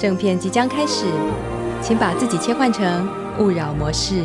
正片即将开始，请把自己切换成勿扰模式。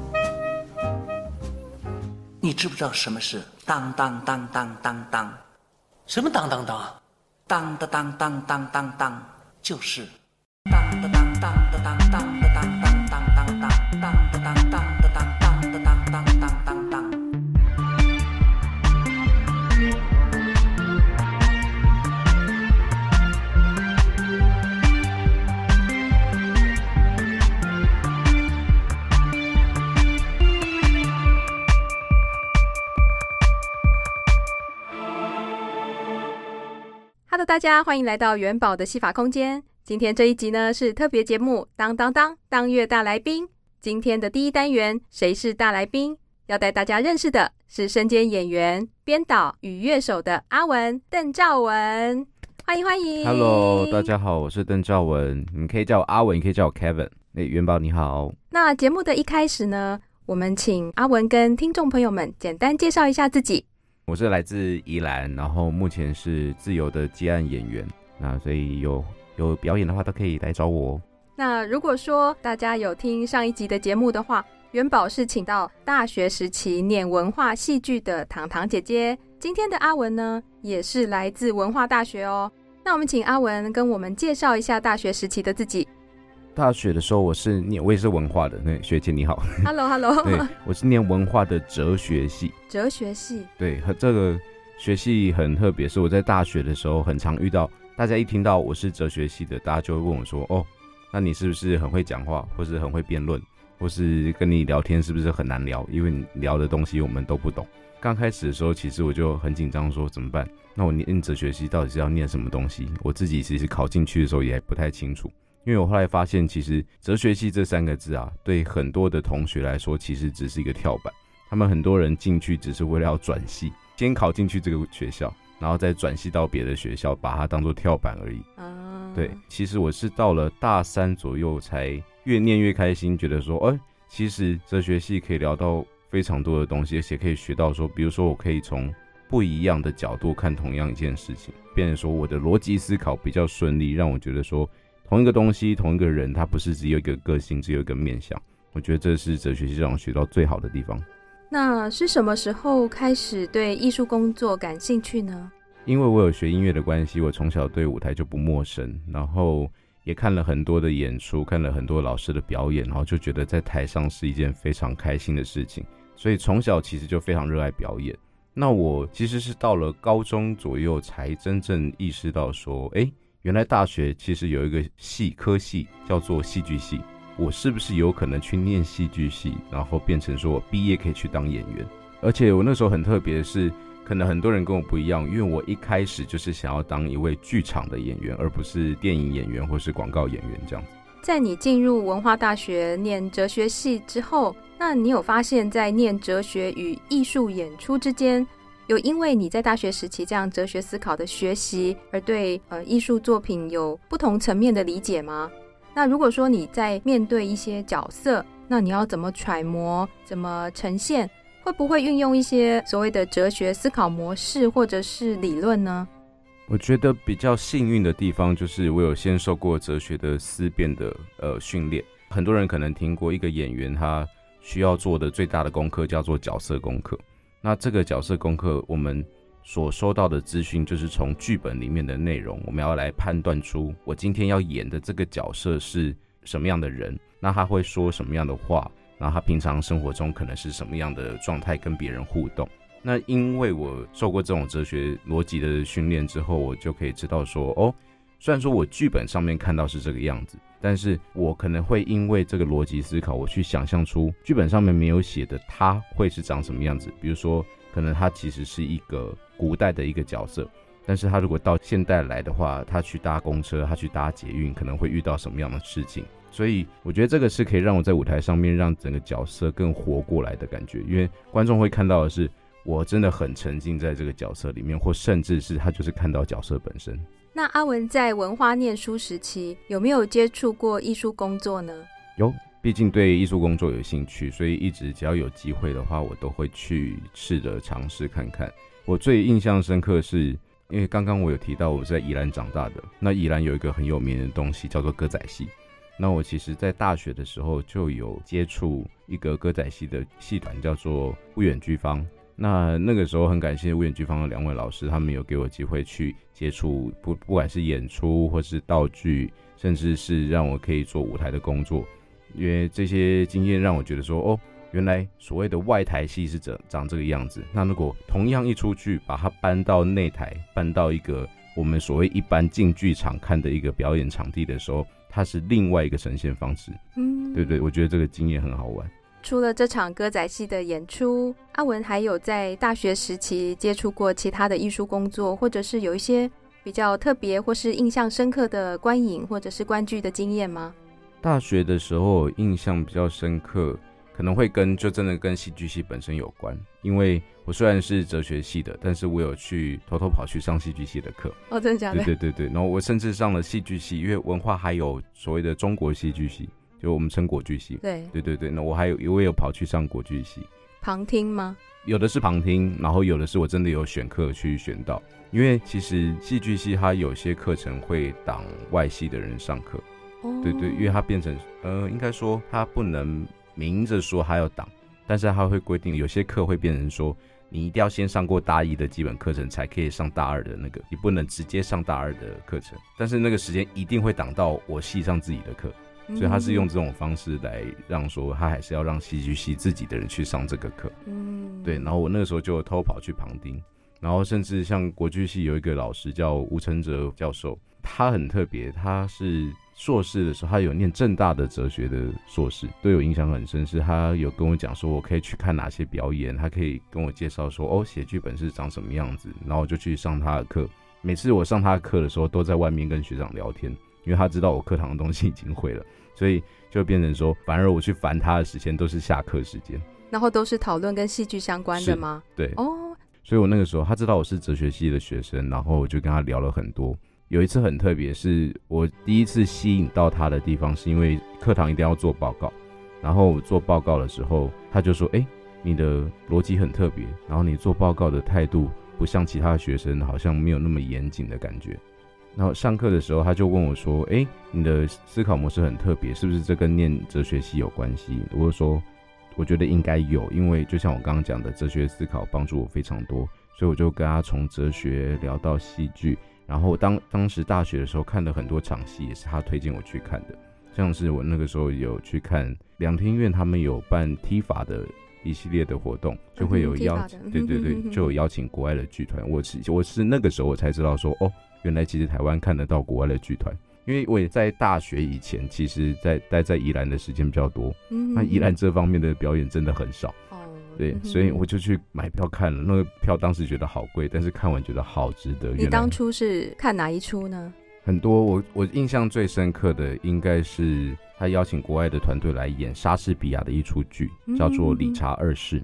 你知不知道什么是当当当当当当？什么当当当？当当当当当当当，就是当当当当当当当。大家欢迎来到元宝的戏法空间。今天这一集呢是特别节目，当当当当月大来宾。今天的第一单元，谁是大来宾？要带大家认识的是身兼演员、编导与乐手的阿文邓兆文。欢迎欢迎，Hello，大家好，我是邓兆文。你可以叫我阿文，也可以叫我 Kevin。哎，元宝你好。那节目的一开始呢，我们请阿文跟听众朋友们简单介绍一下自己。我是来自宜兰，然后目前是自由的接案演员，那所以有有表演的话都可以来找我哦。那如果说大家有听上一集的节目的话，元宝是请到大学时期念文化戏剧的糖糖姐姐，今天的阿文呢也是来自文化大学哦。那我们请阿文跟我们介绍一下大学时期的自己。大学的时候，我是念，我也是文化的。那学姐你好，Hello，Hello。对，我是念文化的哲学系。哲学系。对，和这个学系很特别，是我在大学的时候很常遇到，大家一听到我是哲学系的，大家就会问我说：“哦，那你是不是很会讲话，或是很会辩论，或是跟你聊天是不是很难聊？因为你聊的东西我们都不懂。”刚开始的时候，其实我就很紧张，说怎么办？那我念哲学系到底是要念什么东西？我自己其实考进去的时候也还不太清楚。因为我后来发现，其实哲学系这三个字啊，对很多的同学来说，其实只是一个跳板。他们很多人进去只是为了要转系，先考进去这个学校，然后再转系到别的学校，把它当做跳板而已。Uh... 对，其实我是到了大三左右，才越念越开心，觉得说，哎，其实哲学系可以聊到非常多的东西，而且可以学到说，比如说我可以从不一样的角度看同样一件事情，变成说我的逻辑思考比较顺利，让我觉得说。同一个东西，同一个人，他不是只有一个个性，只有一个面相。我觉得这是哲学系让我学到最好的地方。那是什么时候开始对艺术工作感兴趣呢？因为我有学音乐的关系，我从小对舞台就不陌生，然后也看了很多的演出，看了很多老师的表演，然后就觉得在台上是一件非常开心的事情，所以从小其实就非常热爱表演。那我其实是到了高中左右才真正意识到说，哎，原来大学其实有一个系科系叫做戏剧系。我是不是有可能去念戏剧系，然后变成说我毕业可以去当演员？而且我那时候很特别的是，可能很多人跟我不一样，因为我一开始就是想要当一位剧场的演员，而不是电影演员或是广告演员这样子。在你进入文化大学念哲学系之后，那你有发现，在念哲学与艺术演出之间，有因为你在大学时期这样哲学思考的学习，而对呃艺术作品有不同层面的理解吗？那如果说你在面对一些角色，那你要怎么揣摩、怎么呈现？会不会运用一些所谓的哲学思考模式或者是理论呢？我觉得比较幸运的地方就是我有先受过哲学的思辨的呃训练。很多人可能听过一个演员他需要做的最大的功课叫做角色功课。那这个角色功课我们。所收到的资讯就是从剧本里面的内容，我们要来判断出我今天要演的这个角色是什么样的人，那他会说什么样的话，然后他平常生活中可能是什么样的状态跟别人互动。那因为我受过这种哲学逻辑的训练之后，我就可以知道说，哦，虽然说我剧本上面看到是这个样子，但是我可能会因为这个逻辑思考，我去想象出剧本上面没有写的他会是长什么样子，比如说。可能他其实是一个古代的一个角色，但是他如果到现代来的话，他去搭公车，他去搭捷运，可能会遇到什么样的事情？所以我觉得这个是可以让我在舞台上面让整个角色更活过来的感觉，因为观众会看到的是我真的很沉浸在这个角色里面，或甚至是他就是看到角色本身。那阿文在文化念书时期有没有接触过艺术工作呢？有。毕竟对艺术工作有兴趣，所以一直只要有机会的话，我都会去试着尝试看看。我最印象深刻是，因为刚刚我有提到我是在宜兰长大的，那宜兰有一个很有名的东西叫做歌仔戏。那我其实在大学的时候就有接触一个歌仔戏的戏团，叫做不远居方。那那个时候很感谢乌远居方的两位老师，他们有给我机会去接触，不不管是演出或是道具，甚至是让我可以做舞台的工作。因为这些经验让我觉得说，哦，原来所谓的外台戏是长长这个样子。那如果同样一出剧，把它搬到内台，搬到一个我们所谓一般进剧场看的一个表演场地的时候，它是另外一个呈现方式。嗯，对对，我觉得这个经验很好玩。除了这场歌仔戏的演出，阿文还有在大学时期接触过其他的艺术工作，或者是有一些比较特别或是印象深刻的观影或者是观剧的经验吗？大学的时候印象比较深刻，可能会跟就真的跟戏剧系本身有关，因为我虽然是哲学系的，但是我有去偷偷跑去上戏剧系的课。哦，真的假的？对对对对，然后我甚至上了戏剧系，因为文化还有所谓的中国戏剧系，就我们称国剧系。对对对对，那我还有我也有跑去上国剧系。旁听吗？有的是旁听，然后有的是我真的有选课去选到，因为其实戏剧系它有些课程会挡外系的人上课。对对，因为它变成，呃，应该说它不能明着说它要挡，但是它会规定有些课会变成说，你一定要先上过大一的基本课程，才可以上大二的那个，你不能直接上大二的课程，但是那个时间一定会挡到我系上自己的课，所以他是用这种方式来让说他还是要让戏剧系自己的人去上这个课，嗯，对，然后我那个时候就偷跑去旁听，然后甚至像国剧系有一个老师叫吴承哲教授，他很特别，他是。硕士的时候，他有念正大的哲学的硕士，对我印象很深。是他有跟我讲说，我可以去看哪些表演，他可以跟我介绍说，哦，写剧本是长什么样子。然后我就去上他的课。每次我上他的课的时候，都在外面跟学长聊天，因为他知道我课堂的东西已经会了，所以就变成说，反而我去烦他的时间都是下课时间。然后都是讨论跟戏剧相关的吗？对，哦，所以我那个时候他知道我是哲学系的学生，然后我就跟他聊了很多。有一次很特别，是我第一次吸引到他的地方，是因为课堂一定要做报告。然后做报告的时候，他就说：“哎，你的逻辑很特别，然后你做报告的态度不像其他学生，好像没有那么严谨的感觉。”然后上课的时候，他就问我说：“哎，你的思考模式很特别，是不是这跟念哲学系有关系？”我就说：“我觉得应该有，因为就像我刚刚讲的，哲学思考帮助我非常多，所以我就跟他从哲学聊到戏剧。然后当当时大学的时候看了很多场戏，也是他推荐我去看的，像是我那个时候有去看两厅院，他们有办踢法的一系列的活动，就会有邀请，对对对，就有邀请国外的剧团。我是我是那个时候我才知道说，哦，原来其实台湾看得到国外的剧团。因为我也在大学以前，其实在待在宜兰的时间比较多，嗯那宜兰这方面的表演真的很少，对，所以我就去买票看了。那个票当时觉得好贵，但是看完觉得好值得。你当初是看哪一出呢？很多，我我印象最深刻的应该是他邀请国外的团队来演莎士比亚的一出剧，叫做《理查二世》。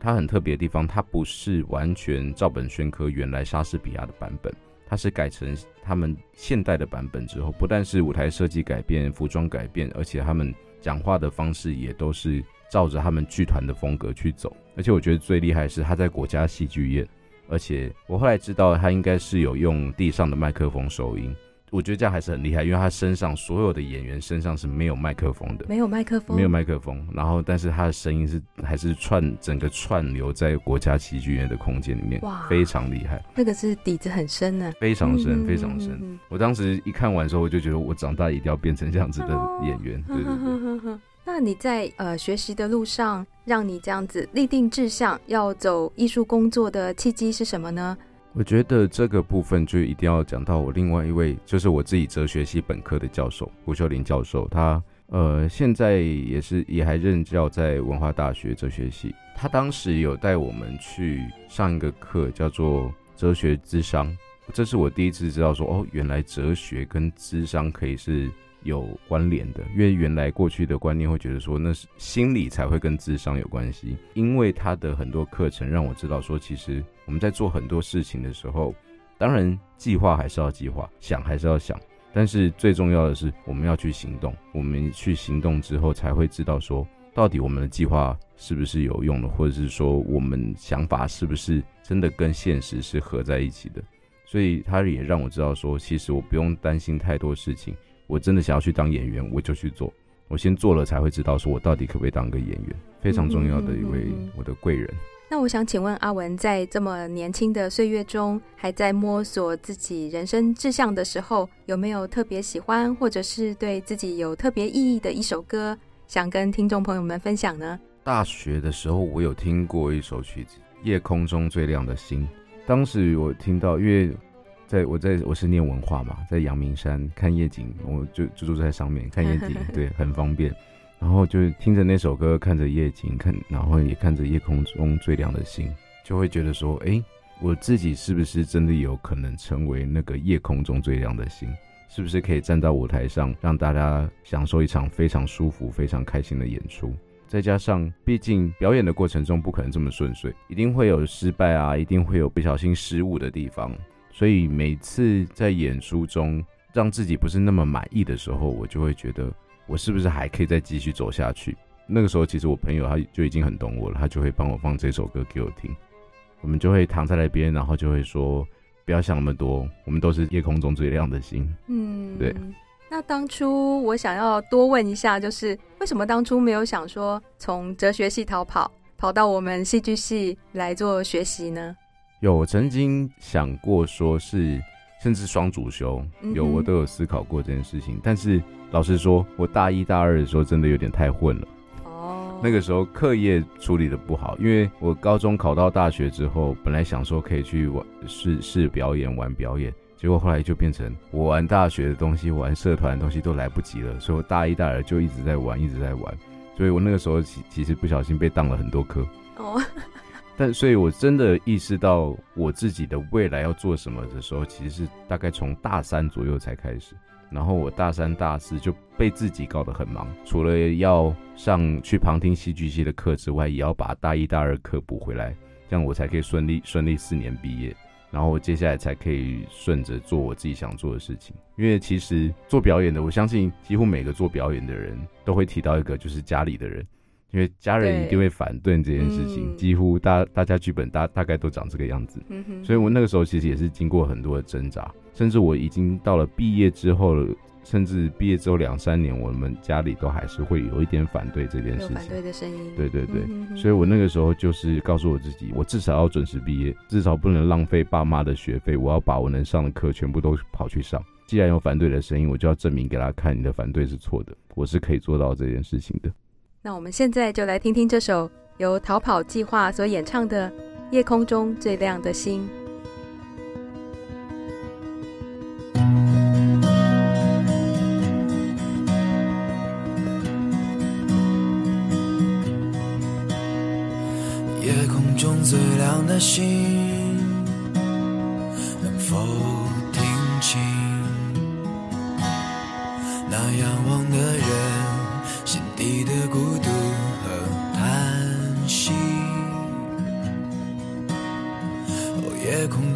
它很特别的地方，它不是完全照本宣科原来莎士比亚的版本。它是改成他们现代的版本之后，不但是舞台设计改变、服装改变，而且他们讲话的方式也都是照着他们剧团的风格去走。而且我觉得最厉害是他在国家戏剧院，而且我后来知道他应该是有用地上的麦克风收音。我觉得这样还是很厉害，因为他身上所有的演员身上是没有麦克风的，没有麦克风，没有麦克风。然后，但是他的声音是还是串整个串流在国家戏剧院的空间里面，哇，非常厉害。那个是底子很深呢，非常深，非常深。我当时一看完之后，我就觉得我长大一定要变成这样子的演员。对对对。那你在呃学习的路上，让你这样子立定志向要走艺术工作的契机是什么呢？我觉得这个部分就一定要讲到我另外一位，就是我自己哲学系本科的教授胡秀林教授，他呃现在也是也还任教在文化大学哲学系。他当时有带我们去上一个课，叫做哲学智商，这是我第一次知道说哦，原来哲学跟智商可以是有关联的，因为原来过去的观念会觉得说那是心理才会跟智商有关系，因为他的很多课程让我知道说其实。我们在做很多事情的时候，当然计划还是要计划，想还是要想，但是最重要的是我们要去行动。我们去行动之后，才会知道说到底我们的计划是不是有用的，或者是说我们想法是不是真的跟现实是合在一起的。所以他也让我知道说，其实我不用担心太多事情。我真的想要去当演员，我就去做。我先做了，才会知道说我到底可不可以当个演员。非常重要的一位我的贵人。那我想请问阿文，在这么年轻的岁月中，还在摸索自己人生志向的时候，有没有特别喜欢，或者是对自己有特别意义的一首歌，想跟听众朋友们分享呢？大学的时候，我有听过一首曲子《夜空中最亮的星》。当时我听到，因为在我在我是念文化嘛，在阳明山看夜景，我就就住在上面看夜景，对，很方便。然后就听着那首歌，看着夜景，看，然后也看着夜空中最亮的星，就会觉得说，哎，我自己是不是真的有可能成为那个夜空中最亮的星？是不是可以站到舞台上，让大家享受一场非常舒服、非常开心的演出？再加上，毕竟表演的过程中不可能这么顺遂，一定会有失败啊，一定会有不小心失误的地方。所以每次在演出中让自己不是那么满意的时候，我就会觉得。我是不是还可以再继续走下去？那个时候，其实我朋友他就已经很懂我了，他就会帮我放这首歌给我听。我们就会躺在那边，然后就会说：“不要想那么多，我们都是夜空中最亮的星。”嗯，对。那当初我想要多问一下，就是为什么当初没有想说从哲学系逃跑，跑到我们戏剧系来做学习呢？有曾经想过说是。甚至双主修有，我都有思考过这件事情。但是老实说，我大一大二的时候真的有点太混了。哦，那个时候课业处理的不好，因为我高中考到大学之后，本来想说可以去玩试试表演玩表演，结果后来就变成我玩大学的东西、玩社团的东西都来不及了，所以我大一大二就一直在玩，一直在玩。所以我那个时候其其实不小心被当了很多科。哦。但所以，我真的意识到我自己的未来要做什么的时候，其实是大概从大三左右才开始。然后我大三、大四就被自己搞得很忙，除了要上去旁听戏剧系的课之外，也要把大一、大二课补回来，这样我才可以顺利顺利四年毕业。然后我接下来才可以顺着做我自己想做的事情。因为其实做表演的，我相信几乎每个做表演的人都会提到一个，就是家里的人。因为家人一定会反对这件事情，几乎大大家剧本大大概都长这个样子，所以我那个时候其实也是经过很多的挣扎，甚至我已经到了毕业之后甚至毕业之后两三年，我们家里都还是会有一点反对这件事情。反对的声音。对对对，嗯哼哼所以我那个时候就是告诉我自己，我至少要准时毕业，至少不能浪费爸妈的学费，我要把我能上的课全部都跑去上。既然有反对的声音，我就要证明给他看，你的反对是错的，我是可以做到这件事情的。那我们现在就来听听这首由逃跑计划所演唱的《夜空中最亮的星》。夜空中最亮的星，能否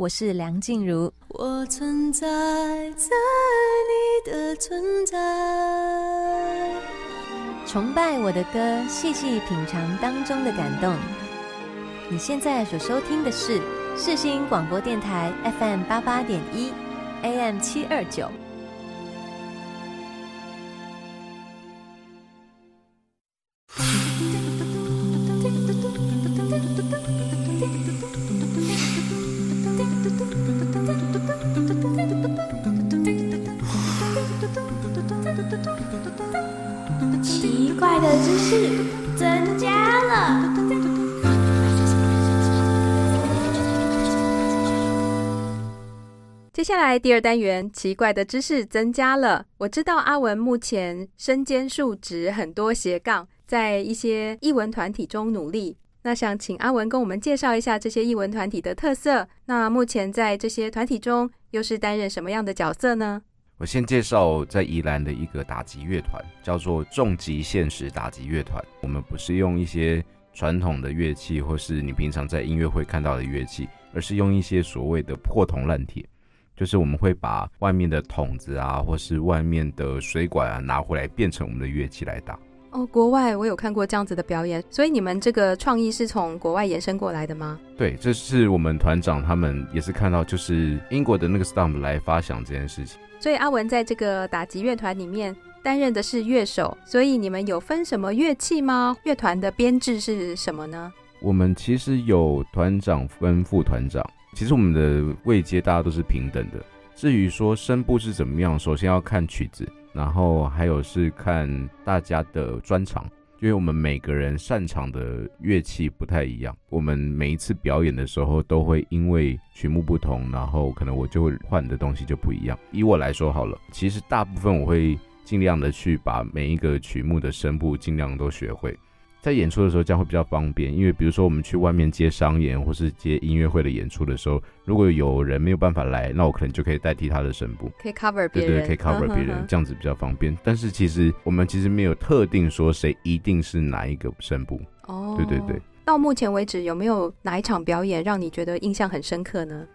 我是梁静茹，我存在在你的存在。崇拜我的歌，细细品尝当中的感动。你现在所收听的是世新广播电台 FM 八八点一，AM 七二九。接下来第二单元，奇怪的知识增加了。我知道阿文目前身兼数职，很多斜杠，在一些艺文团体中努力。那想请阿文跟我们介绍一下这些艺文团体的特色。那目前在这些团体中，又是担任什么样的角色呢？我先介绍在宜兰的一个打击乐团，叫做重击现实打击乐团。我们不是用一些传统的乐器，或是你平常在音乐会看到的乐器，而是用一些所谓的破铜烂铁，就是我们会把外面的筒子啊，或是外面的水管啊拿回来，变成我们的乐器来打。哦，国外我有看过这样子的表演，所以你们这个创意是从国外延伸过来的吗？对，这是我们团长他们也是看到，就是英国的那个 Stump 来发想这件事情。所以阿文在这个打击乐团里面担任的是乐手，所以你们有分什么乐器吗？乐团的编制是什么呢？我们其实有团长跟副团长，其实我们的位阶大家都是平等的。至于说声部是怎么样，首先要看曲子。然后还有是看大家的专长，因为我们每个人擅长的乐器不太一样。我们每一次表演的时候，都会因为曲目不同，然后可能我就会换的东西就不一样。以我来说好了，其实大部分我会尽量的去把每一个曲目的声部尽量都学会。在演出的时候，这样会比较方便，因为比如说我们去外面接商演或是接音乐会的演出的时候，如果有人没有办法来，那我可能就可以代替他的声部，可以 cover 别人，对对，可以 cover 别人，这样子比较方便。但是其实我们其实没有特定说谁一定是哪一个声部。哦，对对对。到目前为止，有没有哪一场表演让你觉得印象很深刻呢？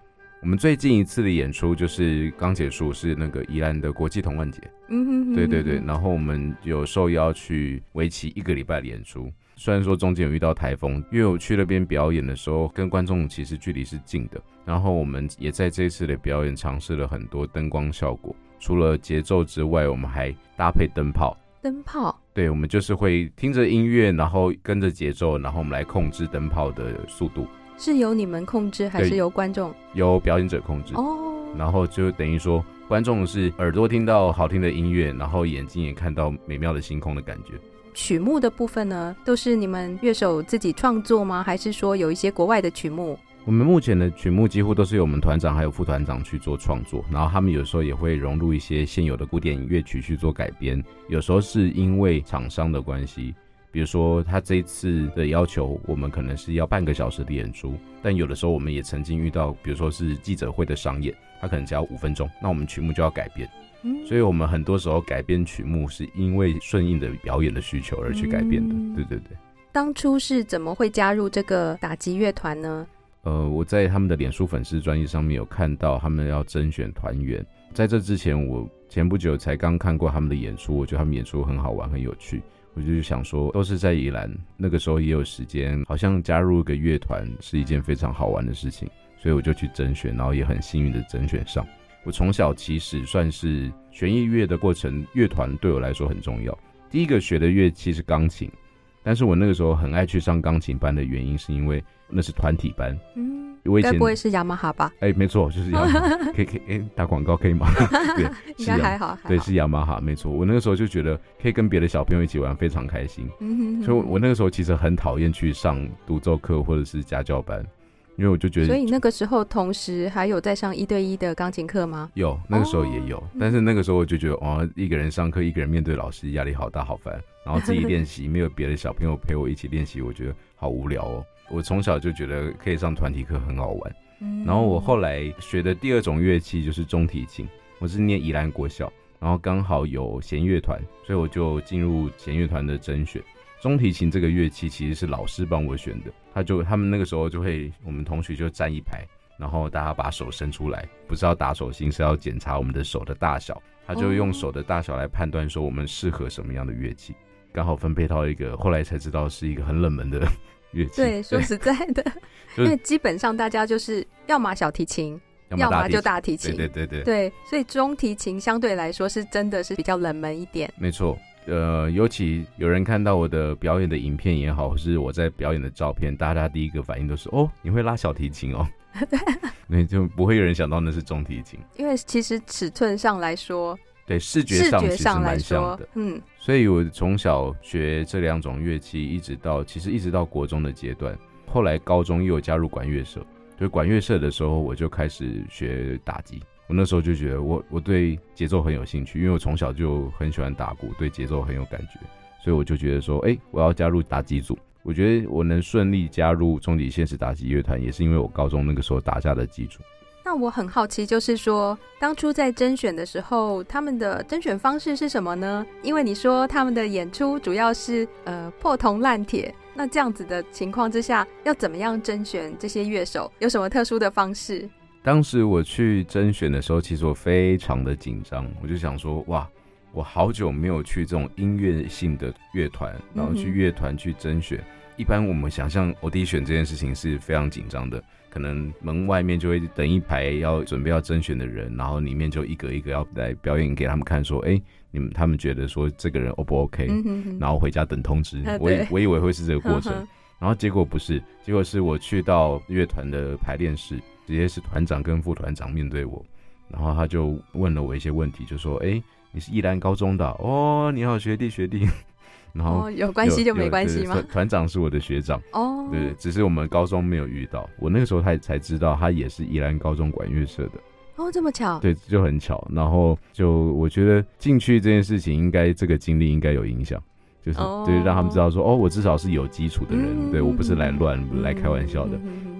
我们最近一次的演出就是刚结束，是那个宜兰的国际童玩节。嗯哼，哼，对对对。然后我们有受邀去为期一个礼拜的演出，虽然说中间有遇到台风，因为我去那边表演的时候，跟观众其实距离是近的。然后我们也在这次的表演尝试了很多灯光效果，除了节奏之外，我们还搭配灯泡。灯泡？对，我们就是会听着音乐，然后跟着节奏，然后我们来控制灯泡的速度。是由你们控制还是由观众？由表演者控制哦。然后就等于说，观众是耳朵听到好听的音乐，然后眼睛也看到美妙的星空的感觉。曲目的部分呢，都是你们乐手自己创作吗？还是说有一些国外的曲目？我们目前的曲目几乎都是由我们团长还有副团长去做创作，然后他们有时候也会融入一些现有的古典乐曲去做改编。有时候是因为厂商的关系。比如说，他这一次的要求，我们可能是要半个小时的演出，但有的时候我们也曾经遇到，比如说是记者会的商演，他可能只要五分钟，那我们曲目就要改变。嗯，所以我们很多时候改编曲目是因为顺应的表演的需求而去改变的。对对对。当初是怎么会加入这个打击乐团呢？呃，我在他们的脸书粉丝专页上面有看到他们要甄选团员，在这之前，我前不久才刚看过他们的演出，我觉得他们演出很好玩，很有趣。我就想说，都是在宜兰，那个时候也有时间，好像加入一个乐团是一件非常好玩的事情，所以我就去甄选，然后也很幸运的甄选上。我从小其实算是学音乐的过程，乐团对我来说很重要。第一个学的乐器是钢琴，但是我那个时候很爱去上钢琴班的原因，是因为那是团体班。嗯。该不会是雅马哈吧？哎、欸，没错，就是雅马哈。可以可以，哎、欸，打广告可以吗？对，应该还好。对，是雅马哈，没错。我那个时候就觉得可以跟别的小朋友一起玩，非常开心。嗯哼哼。所以，我那个时候其实很讨厌去上独奏课或者是家教班，因为我就觉得。所以那个时候同时还有在上一对一的钢琴课吗？有，那个时候也有。哦、但是那个时候我就觉得，哦，一个人上课，一个人面对老师，压力好大，好烦。然后自己练习，没有别的小朋友陪我一起练习，我觉得好无聊哦。我从小就觉得可以上团体课很好玩，嗯然后我后来学的第二种乐器就是中提琴。我是念宜兰国小，然后刚好有弦乐团，所以我就进入弦乐团的甄选。中提琴这个乐器其实是老师帮我选的，他就他们那个时候就会，我们同学就站一排，然后大家把手伸出来，不是要打手心，是要检查我们的手的大小，他就用手的大小来判断说我们适合什么样的乐器，刚好分配到一个，后来才知道是一个很冷门的。对，说实在的，因为基本上大家就是要么小提琴，要么就大提琴。对对对对。对，所以中提琴相对来说是真的是比较冷门一点。没错，呃，尤其有人看到我的表演的影片也好，或是我在表演的照片，大家第一个反应都是哦，你会拉小提琴哦，对，就不会有人想到那是中提琴，因为其实尺寸上来说，对，视觉上其实蛮像的，嗯，所以我从小学这两种乐器，一直到其实一直到国中的阶段，后来高中又有加入管乐社，就管乐社的时候，我就开始学打击。我那时候就觉得我我对节奏很有兴趣，因为我从小就很喜欢打鼓，对节奏很有感觉，所以我就觉得说，哎、欸，我要加入打击组。我觉得我能顺利加入中极现实打击乐团，也是因为我高中那个时候打下的基础。那我很好奇，就是说当初在甄选的时候，他们的甄选方式是什么呢？因为你说他们的演出主要是呃破铜烂铁，那这样子的情况之下，要怎么样甄选这些乐手？有什么特殊的方式？当时我去甄选的时候，其实我非常的紧张，我就想说，哇，我好久没有去这种音乐性的乐团，然后去乐团去甄选。一般我们想象 audition 这件事情是非常紧张的，可能门外面就会等一排要准备要甄选的人，然后里面就一个一个要来表演给他们看，说，哎，你们他们觉得说这个人 O 不 OK，然后回家等通知。我以我以为会是这个过程，然后结果不是，结果是我去到乐团的排练室。直接是团长跟副团长面对我，然后他就问了我一些问题，就说：“哎，你是宜兰高中的哦，你好学弟学弟。”然后、哦、有关系就没关系吗？团长是我的学长哦，对，只是我们高中没有遇到。我那个时候才才知道他也是宜兰高中管乐社的哦，这么巧？对，就很巧。然后就我觉得进去这件事情，应该这个经历应该有影响，就是、哦、对让他们知道说哦，我至少是有基础的人，嗯、对我不是来乱、嗯、来开玩笑的。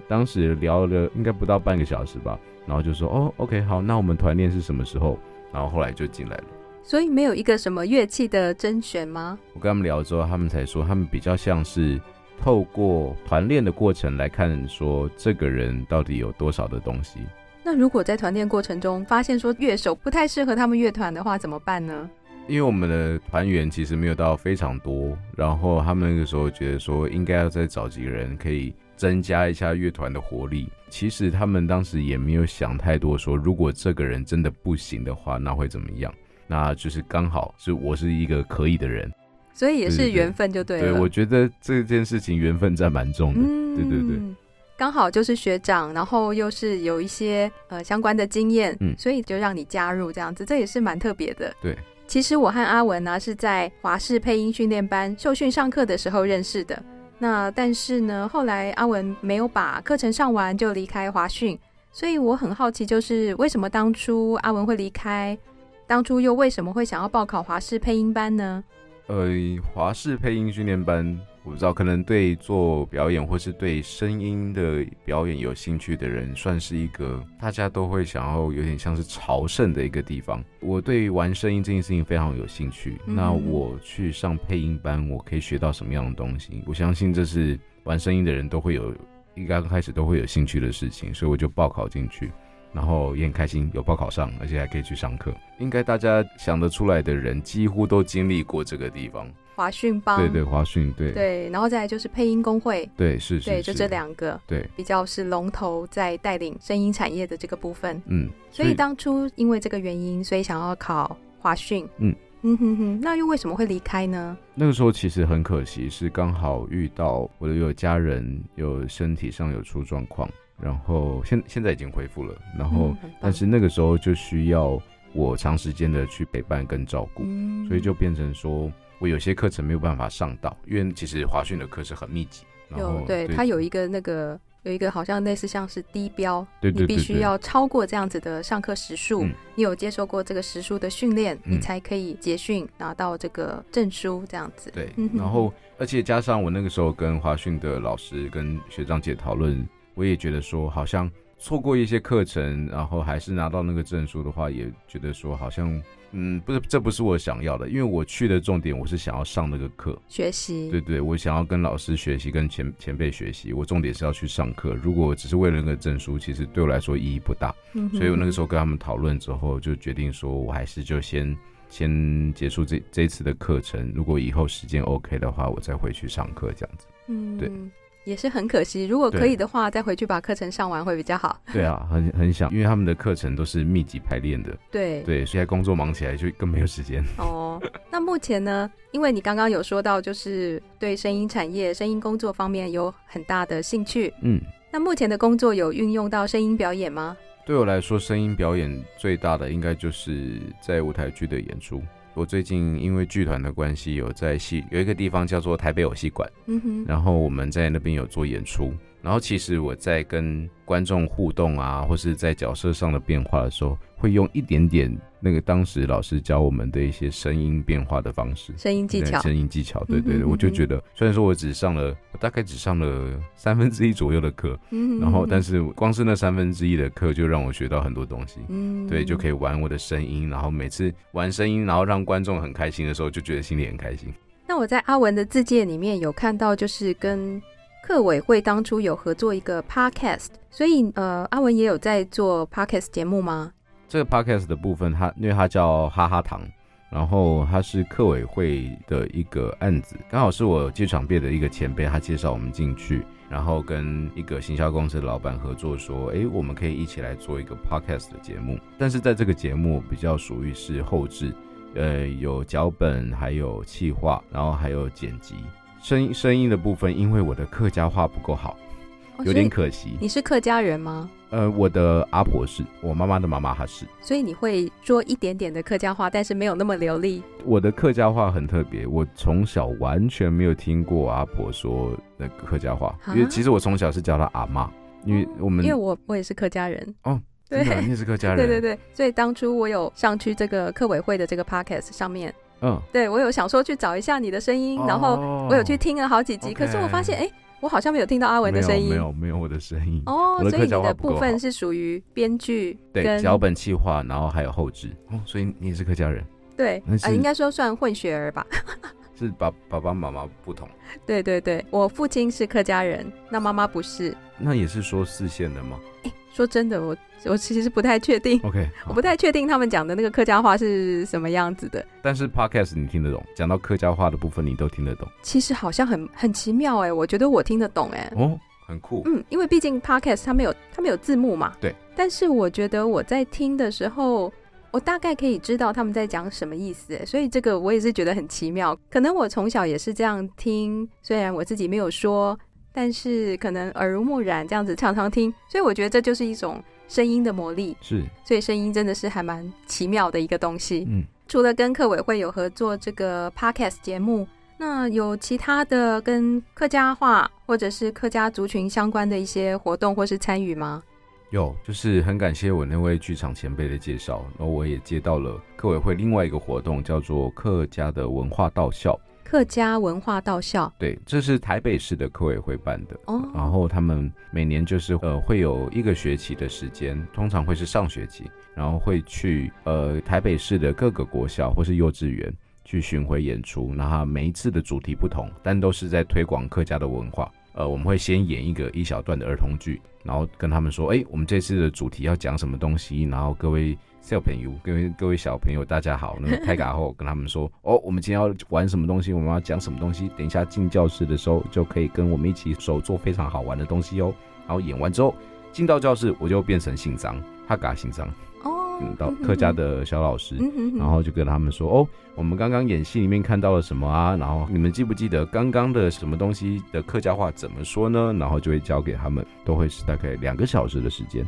当时聊了应该不到半个小时吧，然后就说哦，OK，好，那我们团练是什么时候？然后后来就进来了。所以没有一个什么乐器的甄选吗？我跟他们聊之后，他们才说他们比较像是透过团练的过程来看，说这个人到底有多少的东西。那如果在团练过程中发现说乐手不太适合他们乐团的话，怎么办呢？因为我们的团员其实没有到非常多，然后他们那个时候觉得说应该要再找几个人可以。增加一下乐团的活力。其实他们当时也没有想太多，说如果这个人真的不行的话，那会怎么样？那就是刚好是我是一个可以的人，所以也是缘分就对了。对，我觉得这件事情缘分占蛮重的。嗯，对对对，刚好就是学长，然后又是有一些呃相关的经验，嗯，所以就让你加入这样子，这也是蛮特别的。对，其实我和阿文呢是在华视配音训练班受训上课的时候认识的。那但是呢，后来阿文没有把课程上完就离开华讯，所以我很好奇，就是为什么当初阿文会离开？当初又为什么会想要报考华视配音班呢？呃，华视配音训练班。我不知道，可能对做表演或是对声音的表演有兴趣的人，算是一个大家都会想要有点像是朝圣的一个地方。我对于玩声音这件事情非常有兴趣。嗯、那我去上配音班，我可以学到什么样的东西？我相信这是玩声音的人都会有，应该刚开始都会有兴趣的事情，所以我就报考进去，然后也很开心有报考上，而且还可以去上课。应该大家想得出来的人，几乎都经历过这个地方。华讯帮，对对，华讯对。对，然后再来就是配音工会，对是是，对就这两个，对。比较是龙头在带领声音产业的这个部分，嗯，所以当初因为这个原因，所以想要考华讯，嗯。嗯哼哼，那又为什么会离开呢？那个时候其实很可惜，是刚好遇到我的有家人有身体上有出状况，然后现现在已经恢复了，然后、嗯、但是那个时候就需要我长时间的去陪伴跟照顾，嗯、所以就变成说。我有些课程没有办法上到，因为其实华训的课是很密集。有，对，它有一个那个有一个好像类似像是低标，对对对对，你必须要超过这样子的上课时数，嗯，你有接受过这个时数的训练，嗯，你才可以结训拿到这个证书这样子。对，然后而且加上我那个时候跟华训的老师跟学长姐讨论，我也觉得说好像错过一些课程，然后还是拿到那个证书的话，也觉得说好像。嗯，不是，这不是我想要的，因为我去的重点我是想要上那个课学习，对对，我想要跟老师学习，跟前前辈学习，我重点是要去上课。如果只是为了那个证书，其实对我来说意义不大。嗯，所以我那个时候跟他们讨论之后，就决定说我还是就先先结束这这一次的课程，如果以后时间 OK 的话，我再回去上课这样子。嗯，对。也是很可惜。如果可以的话，再回去把课程上完会比较好。对啊，很很想，因为他们的课程都是密集排练的。对对，现在工作忙起来就更没有时间。哦，那目前呢？因为你刚刚有说到，就是对声音产业、声音工作方面有很大的兴趣。嗯，那目前的工作有运用到声音表演吗？对我来说，声音表演最大的应该就是在舞台剧的演出。我最近因为剧团的关系，有在戏有一个地方叫做台北偶戏馆，嗯哼，然后我们在那边有做演出。然后其实我在跟观众互动啊，或是在角色上的变化的时候，会用一点点那个当时老师教我们的一些声音变化的方式，声音技巧，声音技巧，对对对，嗯哼嗯哼，我就觉得虽然说我只上了，我大概只上了三分之一左右的课，嗯哼，然后但是光是那三分之一的课就让我学到很多东西，嗯，对，就可以玩我的声音，然后每次玩声音，然后让观众很开心的时候，就觉得心里很开心。那我在阿文的自介里面有看到，就是跟客委会当初有合作一个 podcast，所以呃，阿文也有在做 podcast 节目吗？这个 podcast 的部分，它因为它叫哈哈堂，然后它是客委会的一个案子，刚好是我剧场业的一个前辈，他介绍我们进去，然后跟一个行销公司的老板合作，说，哎，我们可以一起来做一个 podcast 的节目。但是在这个节目比较属于是后制，呃，有脚本，还有企划，然后还有剪辑。声音声音的部分，因为我的客家话不够好，有点可惜。你是客家人吗？呃，我的阿婆是，我妈妈的妈妈她是，所以你会说一点点的客家话，但是没有那么流利。我的客家话很特别，我从小完全没有听过阿婆说那个客家话，因为其实我从小是叫她阿妈，因为我们因为我我也是客家人哦，对，你也是客家人，对对对，所以当初我有上去这个客委会的这个 podcast 上面。嗯，对，我有想说去找一下你的声音，哦、然后我有去听了好几集，可是我发现，哎，我好像没有听到阿文的声音，没有，没有，我的声音。哦，所以你的部分是属于编剧，对，脚本企划，然后还有后置。哦，所以你也是客家人？对，啊、呃，应该说算混血儿吧。是爸爸爸妈妈不同。对对对，我父亲是客家人，那妈妈不是。那也是说四线的吗？哎，说真的，我我其实不太确定。OK，我不太确定他们讲的那个客家话是什么样子的。但是 Podcast 你听得懂，讲到客家话的部分你都听得懂。其实好像很很奇妙哎，我觉得我听得懂哎。哦，很酷。嗯，因为毕竟 Podcast 它没有它没有字幕嘛。对。但是我觉得我在听的时候。我大概可以知道他们在讲什么意思，所以这个我也是觉得很奇妙。可能我从小也是这样听，虽然我自己没有说，但是可能耳濡目染这样子常常听，所以我觉得这就是一种声音的魔力。是，所以声音真的是还蛮奇妙的一个东西。嗯，除了跟客委会有合作这个 podcast 节目，那有其他的跟客家话或者是客家族群相关的一些活动或是参与吗？有，就是很感谢我那位剧场前辈的介绍，然后我也接到了客委会另外一个活动，叫做客家的文化道校。客家文化到校，对，这是台北市的科委会办的。哦，然后他们每年就是呃会有一个学期的时间，通常会是上学期，然后会去呃台北市的各个国校或是幼稚园去巡回演出，然后每一次的主题不同，但都是在推广客家的文化。呃，我们会先演一个一小段的儿童剧，然后跟他们说，哎，我们这次的主题要讲什么东西，然后各位小朋友，各位各位小朋友，大家好，那么开卡后跟他们说，哦，我们今天要玩什么东西，我们要讲什么东西，等一下进教室的时候就可以跟我们一起手做非常好玩的东西哦。然后演完之后，进到教室我就变成姓张，哈嘎姓张。嗯，到客家的小老师，然后就跟他们说：“哦，我们刚刚演戏里面看到了什么啊？然后你们记不记得刚刚的什么东西的客家话怎么说呢？然后就会教给他们，都会是大概两个小时的时间。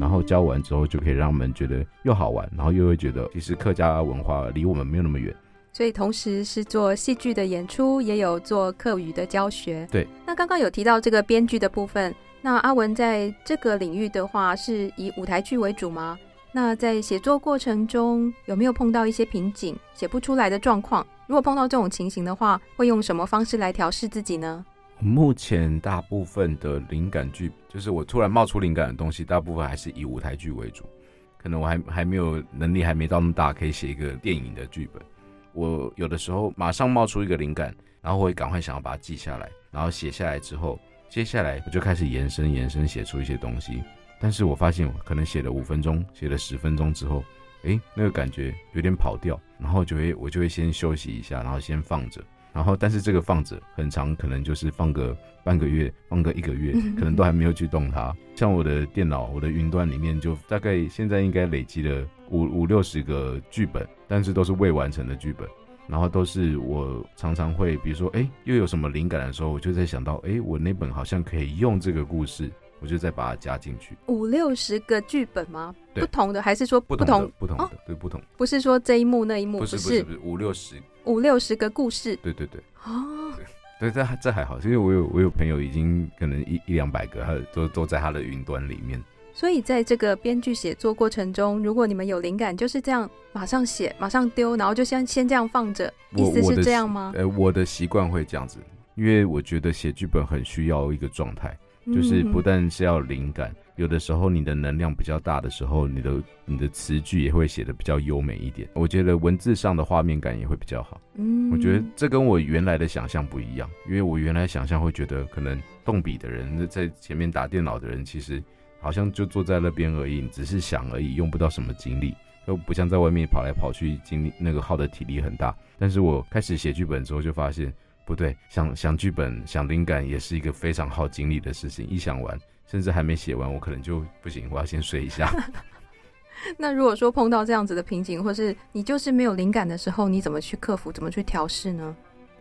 然后教完之后，就可以让他们觉得又好玩，然后又会觉得其实客家文化离我们没有那么远。所以同时是做戏剧的演出，也有做课语的教学。对。那刚刚有提到这个编剧的部分，那阿文在这个领域的话，是以舞台剧为主吗？那在写作过程中有没有碰到一些瓶颈，写不出来的状况？如果碰到这种情形的话，会用什么方式来调试自己呢？目前大部分的灵感剧，就是我突然冒出灵感的东西，大部分还是以舞台剧为主。可能我还还没有能力，还没到那么大，可以写一个电影的剧本。我有的时候马上冒出一个灵感，然后我会赶快想要把它记下来，然后写下来之后，接下来我就开始延伸、延伸，写出一些东西。但是我发现，可能写了五分钟，写了十分钟之后，诶，那个感觉有点跑调，然后就会我就会先休息一下，然后先放着，然后但是这个放着很长，可能就是放个半个月，放个一个月，可能都还没有去动它。像我的电脑，我的云端里面就大概现在应该累积了五五六十个剧本，但是都是未完成的剧本。然后都是我常常会，比如说，哎，又有什么灵感的时候，我就在想到，哎，我那本好像可以用这个故事，我就再把它加进去。五六十个剧本吗？不同的，还是说不同不同的？对，不同。不是说这一幕那一幕，不是不是不是五六十五六十个故事。对对对。哦。对，这这还好，因为我有我有朋友已经可能一一两百个，他都都在他的云端里面。所以在这个编剧写作过程中，如果你们有灵感，就是这样马上写，马上丢，然后就先先这样放着。意思是这样吗？呃，我的习惯会这样子，因为我觉得写剧本很需要一个状态，就是不但是要灵感，嗯、有的时候你的能量比较大的时候，你的你的词句也会写的比较优美一点。我觉得文字上的画面感也会比较好。嗯，我觉得这跟我原来的想象不一样，因为我原来想象会觉得可能动笔的人在前面打电脑的人其实。好像就坐在那边而已，只是想而已，用不到什么精力，都不像在外面跑来跑去，精力那个耗的体力很大。但是我开始写剧本之后，就发现不对，想想剧本、想灵感也是一个非常耗精力的事情。一想完，甚至还没写完，我可能就不行，我要先睡一下。那如果说碰到这样子的瓶颈，或是你就是没有灵感的时候，你怎么去克服？怎么去调试呢？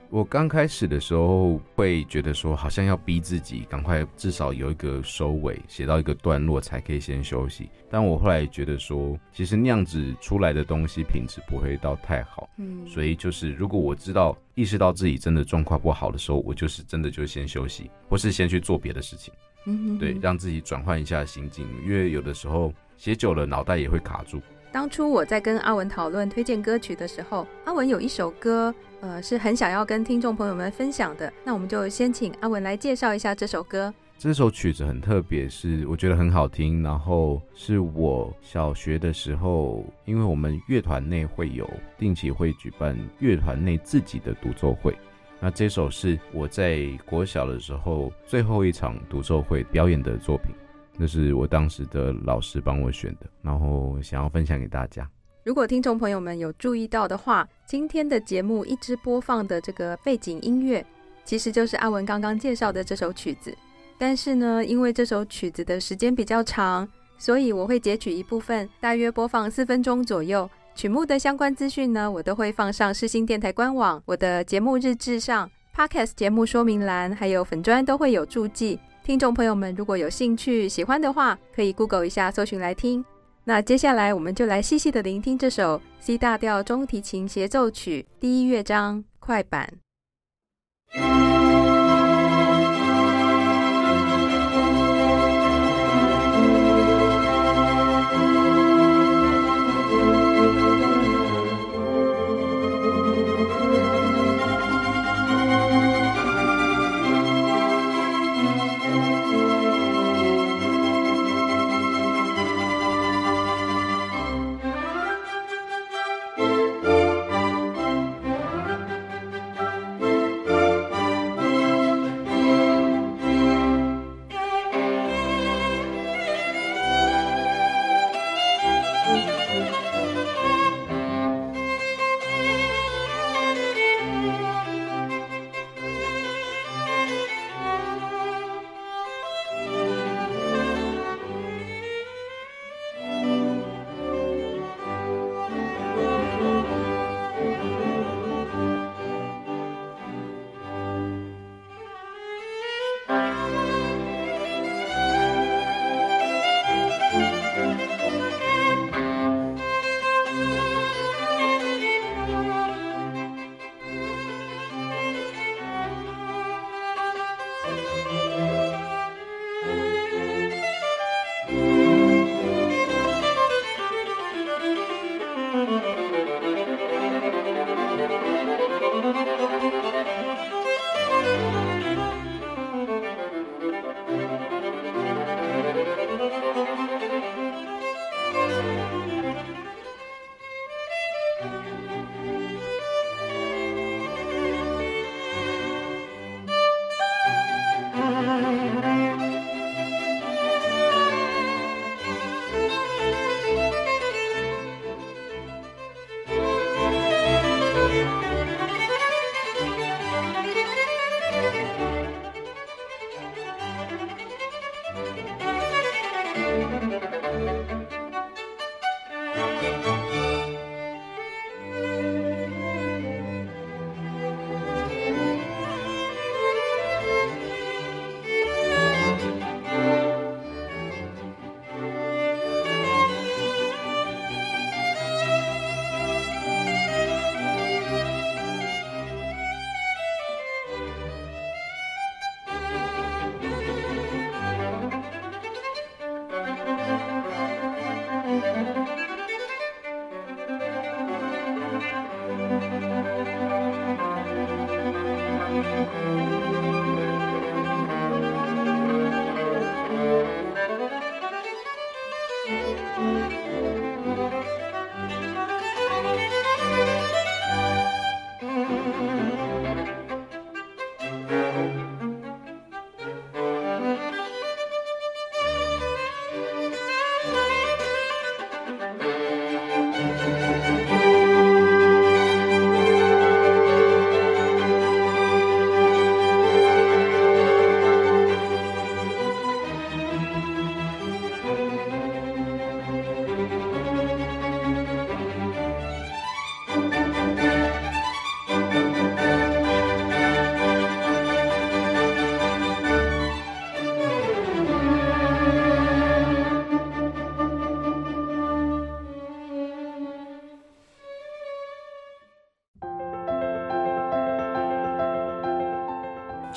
我刚开始的时候会觉得说，好像要逼自己赶快至少有一个收尾，写到一个段落才可以先休息。但我后来觉得说，其实那样子出来的东西品质不会到太好。嗯，所以就是如果我知道意识到自己真的状况不好的时候，我就是真的就先休息，或是先去做别的事情。嗯，对，让自己转换一下心境，因为有的时候写久了脑袋也会卡住。当初我在跟阿文讨论推荐歌曲的时候，阿文有一首歌，呃，是很想要跟听众朋友们分享的。那我们就先请阿文来介绍一下这首歌。这首曲子很特别，是我觉得很好听。然后是我小学的时候，因为我们乐团内会有定期会举办乐团内自己的独奏会。那这首是我在国小的时候最后一场独奏会表演的作品。那是我当时的老师帮我选的，然后想要分享给大家。如果听众朋友们有注意到的话，今天的节目一直播放的这个背景音乐，其实就是阿文刚刚介绍的这首曲子。但是呢，因为这首曲子的时间比较长，所以我会截取一部分，大约播放四分钟左右。曲目的相关资讯呢，我都会放上世新电台官网、我的节目日志上、Podcast 节目说明栏，还有粉砖都会有注记。听众朋友们，如果有兴趣、喜欢的话，可以 Google 一下，搜寻来听。那接下来，我们就来细细的聆听这首 C 大调中提琴协奏曲第一乐章快板。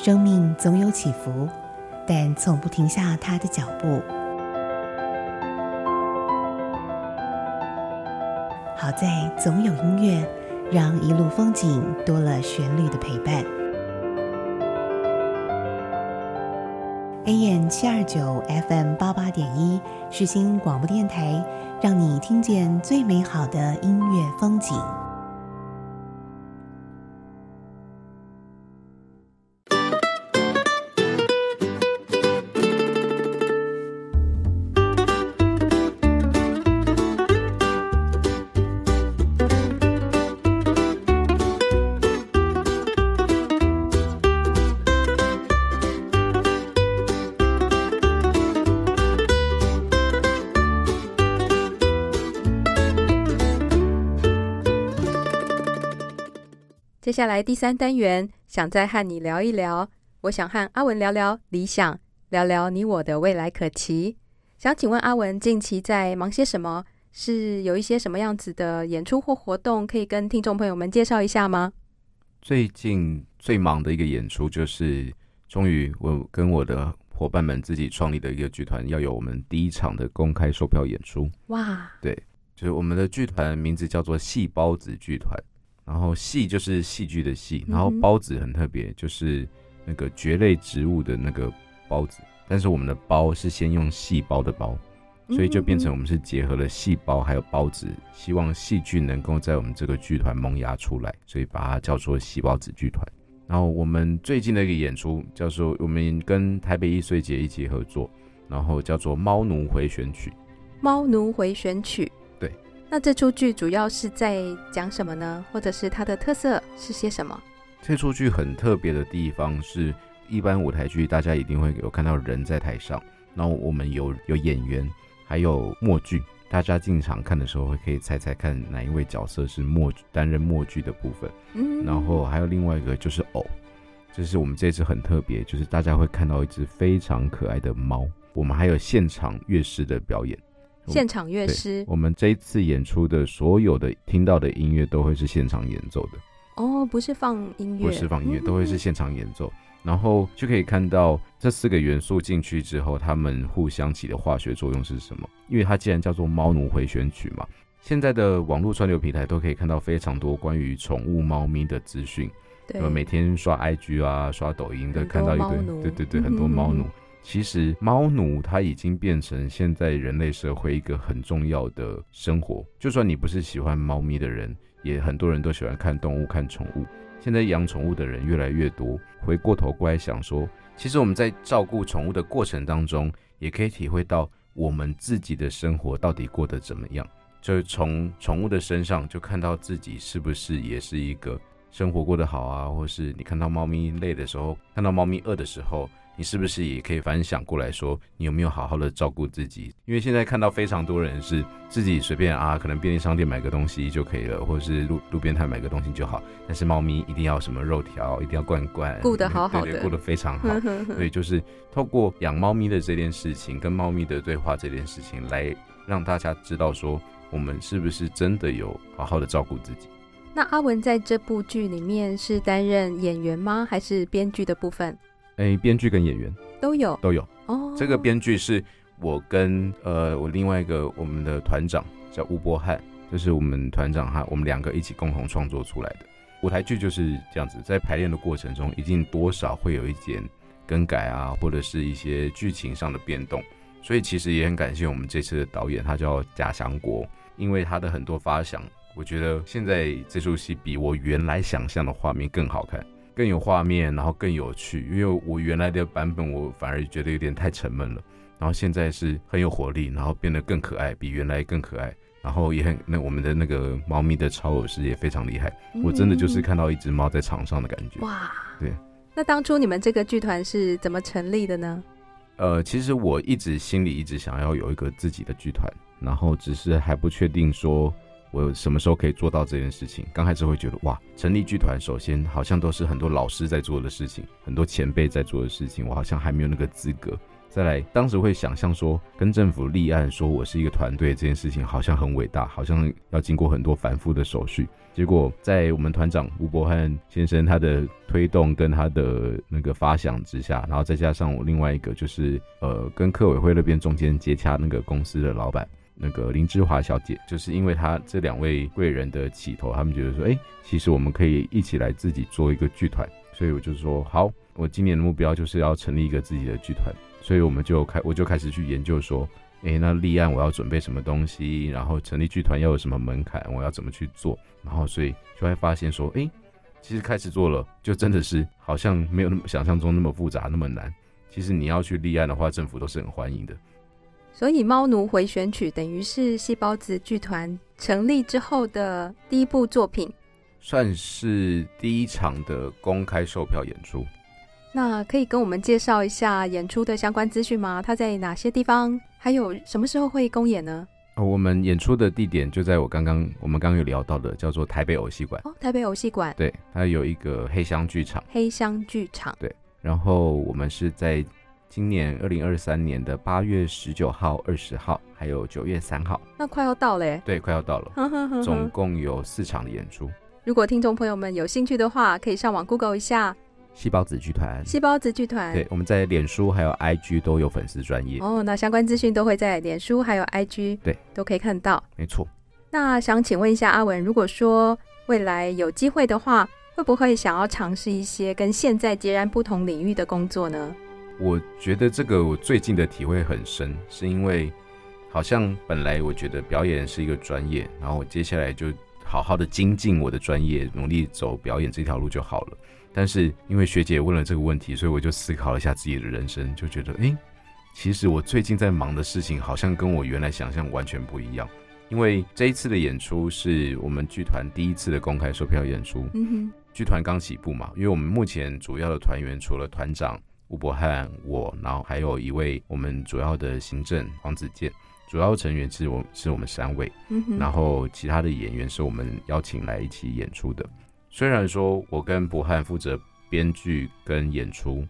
生命总有起伏，但从不停下他的脚步。好在总有音乐，让一路风景多了旋律的陪伴。AM 七二九 FM 八八点一，世新广播电台，让你听见最美好的音乐风景。下来第三单元，想再和你聊一聊。我想和阿文聊聊理想，聊聊你我的未来可期。想请问阿文，近期在忙些什么？是有一些什么样子的演出或活动，可以跟听众朋友们介绍一下吗？最近最忙的一个演出，就是终于我跟我的伙伴们自己创立的一个剧团，要有我们第一场的公开售票演出。哇！对，就是我们的剧团名字叫做细胞子剧团。然后戏就是戏剧的戏，然后孢子很特别，就是那个蕨类植物的那个孢子，但是我们的孢是先用细胞的包，所以就变成我们是结合了细胞还有孢子，希望戏剧能够在我们这个剧团萌芽出来，所以把它叫做细胞子剧团。然后我们最近的一个演出叫做我们跟台北艺穗节一起合作，然后叫做《猫奴回旋曲》。猫奴回旋曲。那这出剧主要是在讲什么呢？或者是它的特色是些什么？这出剧很特别的地方是，一般舞台剧大家一定会有看到人在台上，然后我们有有演员，还有默剧。大家进场看的时候，会可以猜猜看哪一位角色是默担任默剧的部分。嗯，然后还有另外一个就是偶，这是我们这次很特别，就是大家会看到一只非常可爱的猫。我们还有现场乐师的表演。现场乐师，我们这一次演出的所有的听到的音乐都会是现场演奏的。哦，不是放音乐，不是放音乐，都会是现场演奏。然后就可以看到这四个元素进去之后，它们互相起的化学作用是什么？因为它既然叫做猫奴回旋曲嘛，现在的网络串流平台都可以看到非常多关于宠物猫咪的资讯，对，每天刷 IG 啊，刷抖音的看到一堆，对对对，很多 猫奴。其实猫奴它已经变成现在人类社会一个很重要的生活。就算你不是喜欢猫咪的人，也很多人都喜欢看动物、看宠物。现在养宠物的人越来越多。回过头过来想说，其实我们在照顾宠物的过程当中，也可以体会到我们自己的生活到底过得怎么样。就是从宠物的身上就看到自己是不是也是一个生活过得好啊，或是你看到猫咪累的时候，看到猫咪饿的时候。你是不是也可以反想过来说，你有没有好好的照顾自己？因为现在看到非常多人是自己随便啊，可能便利商店买个东西就可以了，或者是路路边摊买个东西就好。但是猫咪一定要什么肉条，一定要罐罐，顾得好好的，顾得非常好。所以就是透过养猫咪的这件事情，跟猫咪的对话这件事情，来让大家知道说，我们是不是真的有好好的照顾自己。那阿文在这部剧里面是担任演员吗？还是编剧的部分？哎，编剧跟演员都有都有哦。这个编剧是我跟呃我另外一个我们的团长叫吴波汉，就是我们团长哈，我们两个一起共同创作出来的舞台剧就是这样子。在排练的过程中，一定多少会有一点更改啊，或者是一些剧情上的变动。所以其实也很感谢我们这次的导演，他叫贾祥国，因为他的很多发想，我觉得现在这出戏比我原来想象的画面更好看。更有画面，然后更有趣。因为我原来的版本，我反而觉得有点太沉闷了。然后现在是很有活力，然后变得更可爱，比原来更可爱。然后也很那我们的那个猫咪的超偶师也非常厉害。我真的就是看到一只猫在场上的感觉。哇，对。那当初你们这个剧团是怎么成立的呢？呃，其实我一直心里一直想要有一个自己的剧团，然后只是还不确定说。我什么时候可以做到这件事情？刚开始会觉得哇，成立剧团首先好像都是很多老师在做的事情，很多前辈在做的事情，我好像还没有那个资格。再来，当时会想象说跟政府立案说我是一个团队这件事情好像很伟大，好像要经过很多繁复的手续。结果在我们团长吴伯汉先生他的推动跟他的那个发想之下，然后再加上我另外一个就是呃跟客委会那边中间接洽那个公司的老板那个林芝华小姐，就是因为她这两位贵人的起头，他们觉得说，哎，其实我们可以一起来自己做一个剧团，所以我就说好，我今年的目标就是要成立一个自己的剧团。所以我们就开，我就开始去研究说，哎、那立案我要准备什么东西，然后成立剧团要有什么门槛，我要怎么去做，然后所以就会发现说，哎、其实开始做了，就真的是好像没有那么想象中那么复杂那么难。其实你要去立案的话，政府都是很欢迎的。所以《猫奴回旋曲》等于是细胞子剧团成立之后的第一部作品，算是第一场的公开售票演出。那可以跟我们介绍一下演出的相关资讯吗？它在哪些地方？还有什么时候会公演呢？哦，我们演出的地点就在我刚刚我们刚刚有聊到的，叫做台北偶戏馆。哦，台北偶戏馆。对，它有一个黑箱剧场。黑箱剧场。对，然后我们是在今年二零二三年的八月十九号、二十号，还有九月三号。那快要到了。对，快要到了。总共有四场的演出。如果听众朋友们有兴趣的话，可以上网 Google 一下。细胞子剧团，细胞子剧团，对，我们在脸书还有 IG 都有粉丝专页哦。那相关资讯都会在脸书还有 IG 对都可以看到，没错。那想请问一下阿文，如果说未来有机会的话，会不会想要尝试一些跟现在截然不同领域的工作呢？我觉得这个我最近的体会很深，是因为好像本来我觉得表演是一个专业，然后我接下来就好好的精进我的专业，努力走表演这条路就好了。但是因为学姐问了这个问题，所以我就思考了一下自己的人生，就觉得，哎，其实我最近在忙的事情好像跟我原来想象完全不一样。因为这一次的演出是我们剧团第一次的公开售票演出，剧团刚起步嘛，因为我们目前主要的团员除了团长吴伯汉我，然后还有一位我们主要的行政黄子健，主要成员是我是我们三位，嗯，然后其他的演员是我们邀请来一起演出的。虽然说我跟博汉负责编剧跟演出，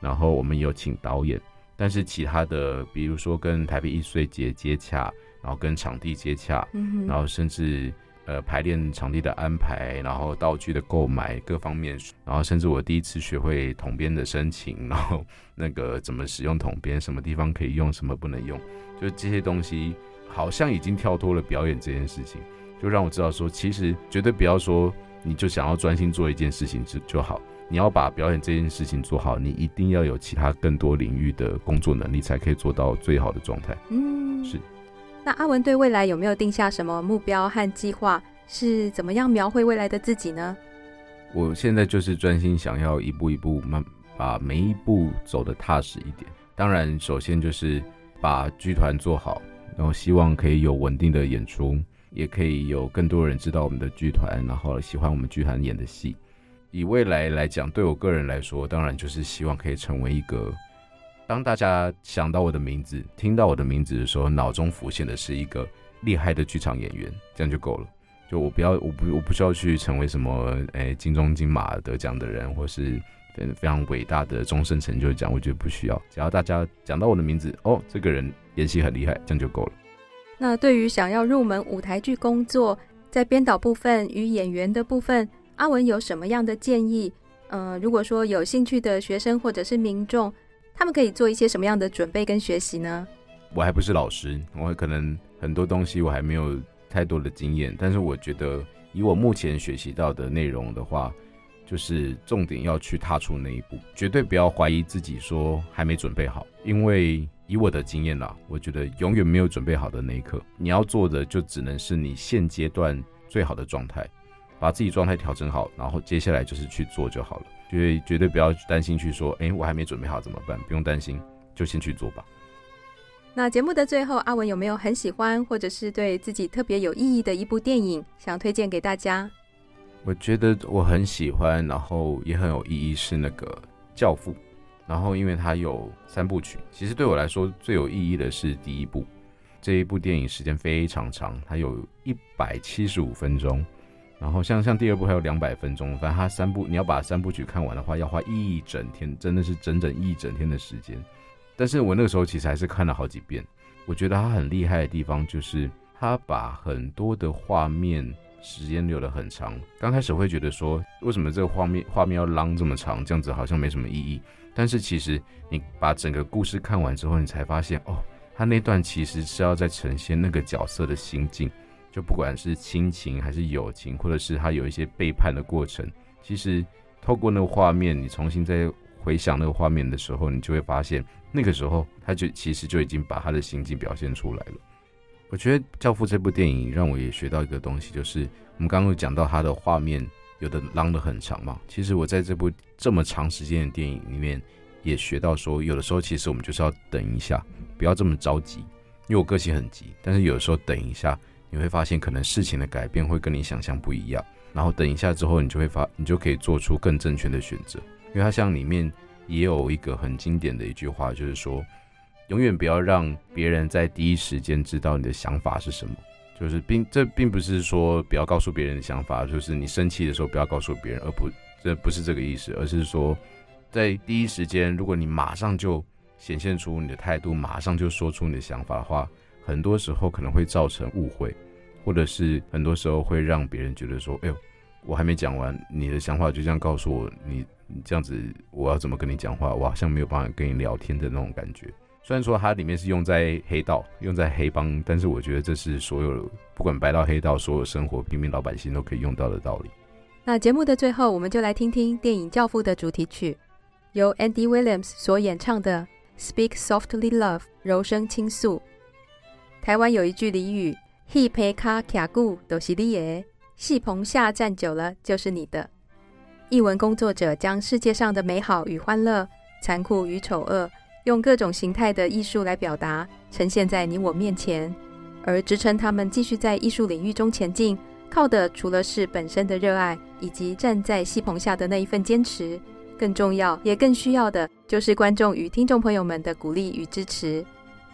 然后我们有请导演，但是其他的，比如说跟台北艺术节接洽，然后跟场地接洽，然后甚至呃排练场地的安排，然后道具的购买各方面，然后甚至我第一次学会统编的申请，然后那个怎么使用统编，什么地方可以用，什么不能用，就这些东西好像已经跳脱了表演这件事情，就让我知道说，其实绝对不要说。你就想要专心做一件事情就就好，你要把表演这件事情做好，你一定要有其他更多领域的工作能力，才可以做到最好的状态。嗯，是。那阿文对未来有没有定下什么目标和计划？是怎么样描绘未来的自己呢？我现在就是专心想要一步一步慢，把每一步走得踏实一点。当然，首先就是把剧团做好，然后希望可以有稳定的演出。也可以有更多人知道我们的剧团，然后喜欢我们剧团演的戏。以未来来讲，对我个人来说，当然就是希望可以成为一个，当大家想到我的名字、听到我的名字的时候，脑中浮现的是一个厉害的剧场演员，这样就够了。就我不要，我不，我不需要去成为什么，哎，金钟金马得奖的人，或是非常伟大的终身成就奖，我觉得不需要。只要大家讲到我的名字，哦，这个人演戏很厉害，这样就够了。那对于想要入门舞台剧工作，在编导部分与演员的部分，阿文有什么样的建议？呃，如果说有兴趣的学生或者是民众，他们可以做一些什么样的准备跟学习呢？我还不是老师，我可能很多东西我还没有太多的经验，但是我觉得以我目前学习到的内容的话，就是重点要去踏出那一步，绝对不要怀疑自己说还没准备好，因为。以我的经验啦，我觉得永远没有准备好的那一刻。你要做的就只能是你现阶段最好的状态，把自己状态调整好，然后接下来就是去做就好了。绝对绝对不要担心去说，哎，我还没准备好怎么办？不用担心，就先去做吧。那节目的最后，阿文有没有很喜欢或者是对自己特别有意义的一部电影想推荐给大家？我觉得我很喜欢，然后也很有意义，是那个《教父》。然后，因为它有三部曲，其实对我来说最有意义的是第一部。这一部电影时间非常长，它有一百七十五分钟。然后像像第二部还有两百分钟，反正它三部你要把三部曲看完的话，要花一整天，真的是整整一整天的时间。但是我那个时候其实还是看了好几遍。我觉得他很厉害的地方就是他把很多的画面时间留得很长。刚开始会觉得说，为什么这个画面画面要拉这么长？这样子好像没什么意义。但是其实你把整个故事看完之后，你才发现哦，他那段其实是要在呈现那个角色的心境，就不管是亲情还是友情，或者是他有一些背叛的过程，其实透过那个画面，你重新再回想那个画面的时候，你就会发现那个时候他就其实就已经把他的心境表现出来了。我觉得《教父》这部电影让我也学到一个东西，就是我们刚刚讲到他的画面。有的拉得很长嘛，其实我在这部这么长时间的电影里面，也学到说，有的时候其实我们就是要等一下，不要这么着急。因为我个性很急，但是有的时候等一下，你会发现可能事情的改变会跟你想象不一样。然后等一下之后，你就会发，你就可以做出更正确的选择。因为它像里面也有一个很经典的一句话，就是说，永远不要让别人在第一时间知道你的想法是什么。就是并这并不是说不要告诉别人的想法，就是你生气的时候不要告诉别人，而不这不是这个意思，而是说在第一时间，如果你马上就显现出你的态度，马上就说出你的想法的话，很多时候可能会造成误会，或者是很多时候会让别人觉得说，哎呦，我还没讲完，你的想法就这样告诉我，你你这样子我要怎么跟你讲话？我好像没有办法跟你聊天的那种感觉。虽然说它里面是用在黑道、用在黑帮，但是我觉得这是所有不管白道黑道，所有生活平民老百姓都可以用到的道理。那节目的最后，我们就来听听电影《教父》的主题曲，由 Andy Williams 所演唱的《Speak Softly Love》柔声倾诉。台湾有一句俚语：“戏棚卡卡久都是你的，戏棚下站久了就是你的。”艺文工作者将世界上的美好与欢乐、残酷与丑恶。用各种形态的艺术来表达，呈现在你我面前，而支撑他们继续在艺术领域中前进，靠的除了是本身的热爱，以及站在戏棚下的那一份坚持，更重要也更需要的，就是观众与听众朋友们的鼓励与支持。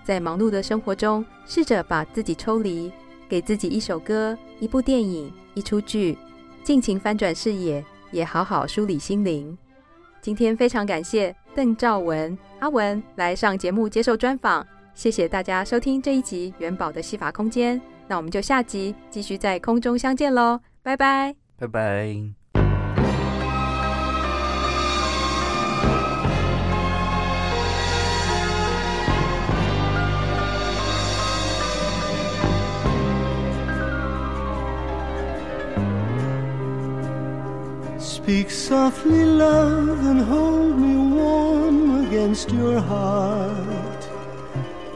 在忙碌的生活中，试着把自己抽离，给自己一首歌、一部电影、一出剧，尽情翻转视野，也好好梳理心灵。今天非常感谢邓兆文阿文来上节目接受专访，谢谢大家收听这一集元宝的戏法空间，那我们就下集继续在空中相见喽，拜拜，拜拜。Speak softly, love, and hold me warm against your heart.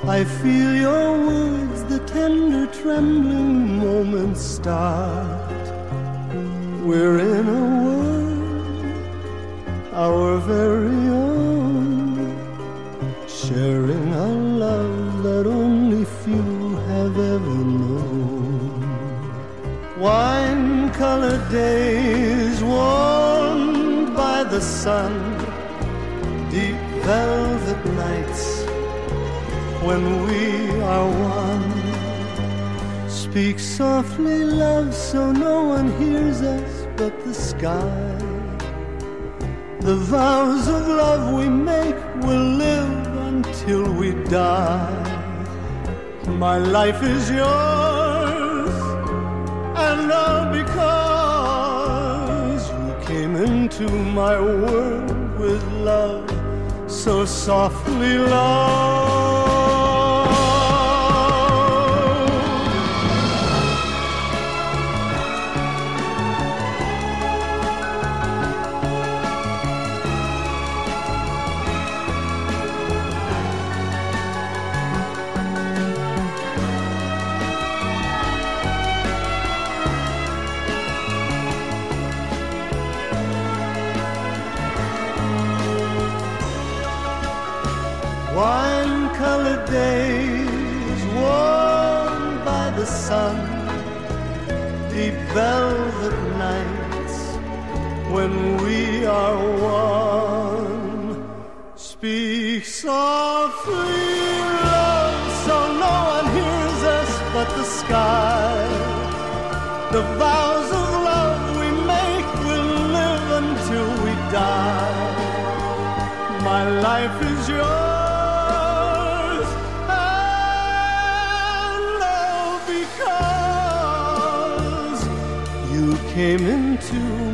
I feel your words, the tender, trembling moments start. We're in a world, our very own, sharing a love that only few have ever known. Wine colored days, warmed by the sun, deep velvet nights when we are one. Speak softly, love, so no one hears us but the sky. The vows of love we make will live until we die. My life is yours, and came into my world with love, so softly, love. Velvet nights when we are one. Speak softly, love, so no one hears us but the sky. The vows came into